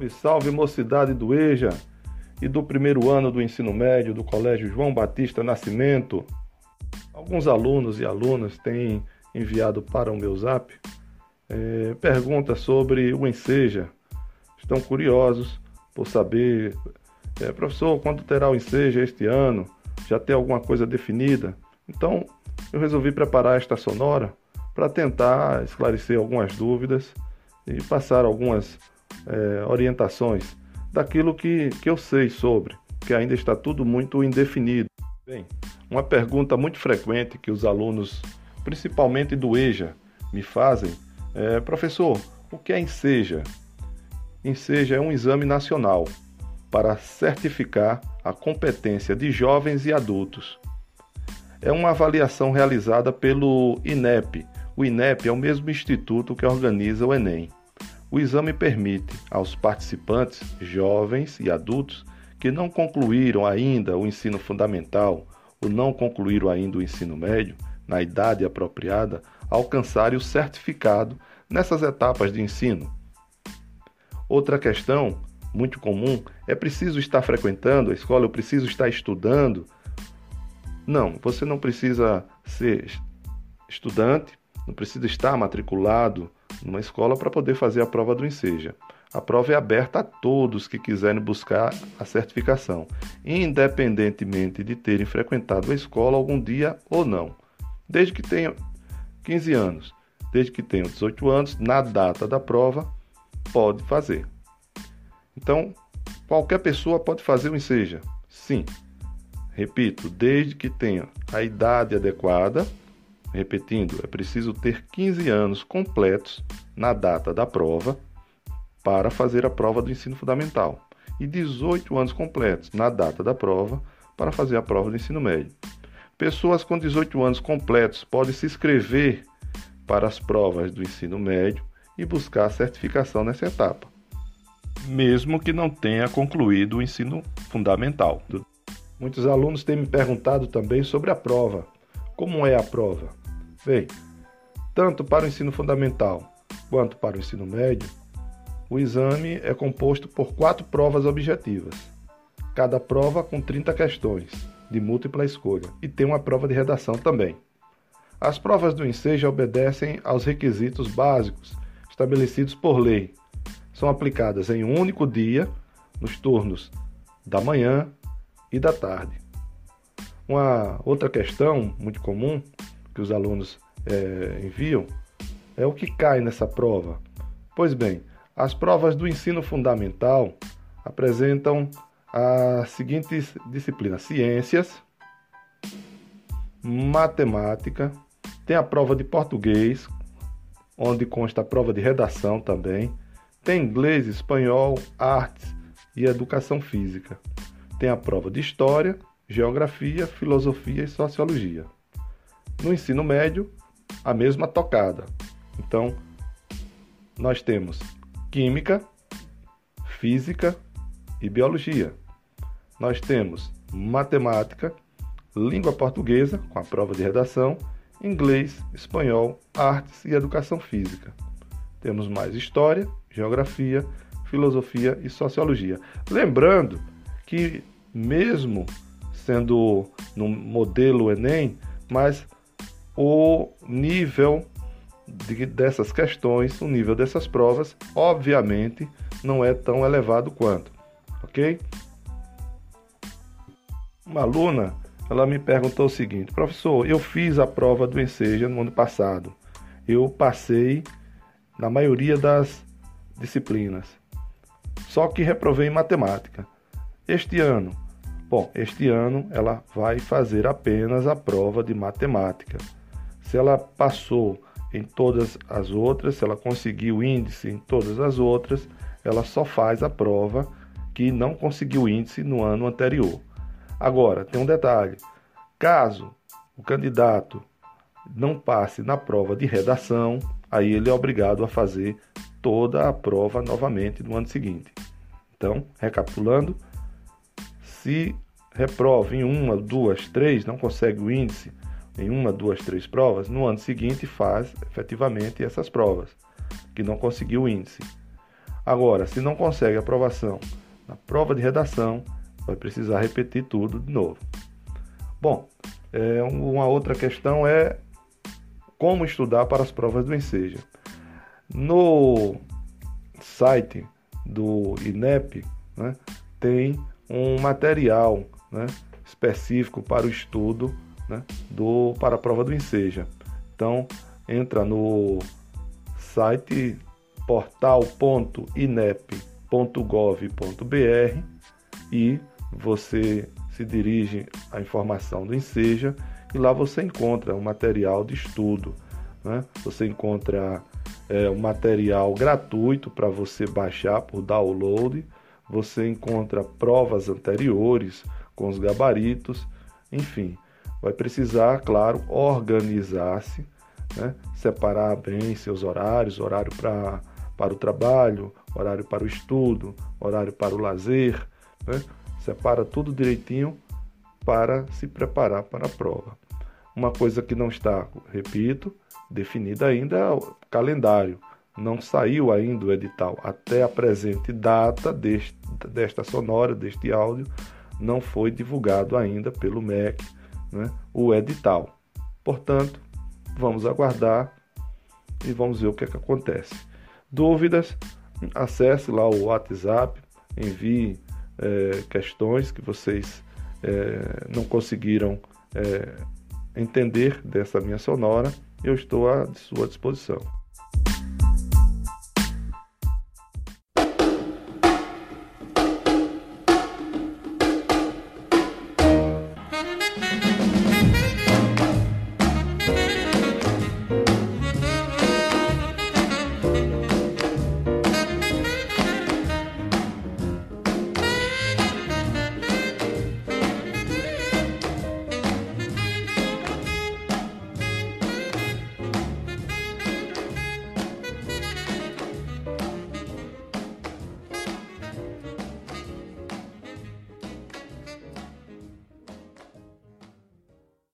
Salve, salve mocidade do EJA e do primeiro ano do ensino médio do Colégio João Batista Nascimento. Alguns alunos e alunas têm enviado para o meu zap é, perguntas sobre o Enseja. Estão curiosos por saber, é, professor, quando terá o Enseja este ano? Já tem alguma coisa definida? Então, eu resolvi preparar esta sonora para tentar esclarecer algumas dúvidas e passar algumas é, orientações daquilo que, que eu sei sobre, que ainda está tudo muito indefinido. Bem, uma pergunta muito frequente que os alunos, principalmente do EJA, me fazem é: professor, o que é ENSEJA? ENSEJA é um exame nacional para certificar a competência de jovens e adultos. É uma avaliação realizada pelo INEP. O INEP é o mesmo instituto que organiza o Enem. O exame permite aos participantes, jovens e adultos, que não concluíram ainda o ensino fundamental ou não concluíram ainda o ensino médio, na idade apropriada, alcançarem o certificado nessas etapas de ensino. Outra questão muito comum é preciso estar frequentando a escola, eu preciso estar estudando. Não, você não precisa ser estudante, não precisa estar matriculado numa escola para poder fazer a prova do Enseja. A prova é aberta a todos que quiserem buscar a certificação, independentemente de terem frequentado a escola algum dia ou não. Desde que tenham 15 anos, desde que tenham 18 anos, na data da prova, pode fazer. Então, qualquer pessoa pode fazer o Enseja? Sim. Repito, desde que tenha a idade adequada Repetindo, é preciso ter 15 anos completos na data da prova para fazer a prova do ensino fundamental e 18 anos completos na data da prova para fazer a prova do ensino médio. Pessoas com 18 anos completos podem se inscrever para as provas do ensino médio e buscar a certificação nessa etapa, mesmo que não tenha concluído o ensino fundamental. Muitos alunos têm me perguntado também sobre a prova. Como é a prova? Bem, tanto para o ensino fundamental quanto para o ensino médio, o exame é composto por quatro provas objetivas, cada prova com 30 questões, de múltipla escolha, e tem uma prova de redação também. As provas do Enseja obedecem aos requisitos básicos estabelecidos por lei. São aplicadas em um único dia, nos turnos da manhã e da tarde. Uma outra questão muito comum que os alunos é, enviam é o que cai nessa prova. Pois bem, as provas do ensino fundamental apresentam as seguintes disciplinas: ciências, matemática, tem a prova de português, onde consta a prova de redação também, tem inglês, espanhol, artes e educação física. Tem a prova de história, geografia, filosofia e sociologia. No ensino médio, a mesma tocada. Então, nós temos química, física e biologia. Nós temos matemática, língua portuguesa, com a prova de redação, inglês, espanhol, artes e educação física. Temos mais história, geografia, filosofia e sociologia. Lembrando que, mesmo sendo no modelo Enem, mas o nível de, dessas questões, o nível dessas provas, obviamente, não é tão elevado quanto, ok? Uma aluna, ela me perguntou o seguinte, professor, eu fiz a prova do Enseja no ano passado, eu passei na maioria das disciplinas, só que reprovei em matemática. Este ano, bom, este ano ela vai fazer apenas a prova de matemática se ela passou em todas as outras, se ela conseguiu índice em todas as outras, ela só faz a prova que não conseguiu índice no ano anterior. Agora, tem um detalhe: caso o candidato não passe na prova de redação, aí ele é obrigado a fazer toda a prova novamente no ano seguinte. Então, recapitulando, se reprova em uma, duas, três, não consegue o índice em uma, duas, três provas, no ano seguinte faz efetivamente essas provas, que não conseguiu o índice. Agora, se não consegue aprovação na prova de redação, vai precisar repetir tudo de novo. Bom, é, uma outra questão é como estudar para as provas do Enseja. No site do INEP né, tem um material né, específico para o estudo né, do, para a prova do Enseja. Então, entra no site portal.inep.gov.br e você se dirige à informação do Enseja e lá você encontra um material de estudo. Né? Você encontra é, um material gratuito para você baixar por download. Você encontra provas anteriores com os gabaritos, enfim, vai precisar, claro, organizar-se, né? separar bem seus horários, horário pra, para o trabalho, horário para o estudo, horário para o lazer, né? separa tudo direitinho para se preparar para a prova. Uma coisa que não está, repito, definida ainda é o calendário. Não saiu ainda o edital. Até a presente data deste, desta sonora, deste áudio, não foi divulgado ainda pelo MEC né, o edital. Portanto, vamos aguardar e vamos ver o que, é que acontece. Dúvidas? Acesse lá o WhatsApp, envie é, questões que vocês é, não conseguiram é, entender dessa minha sonora, eu estou à sua disposição.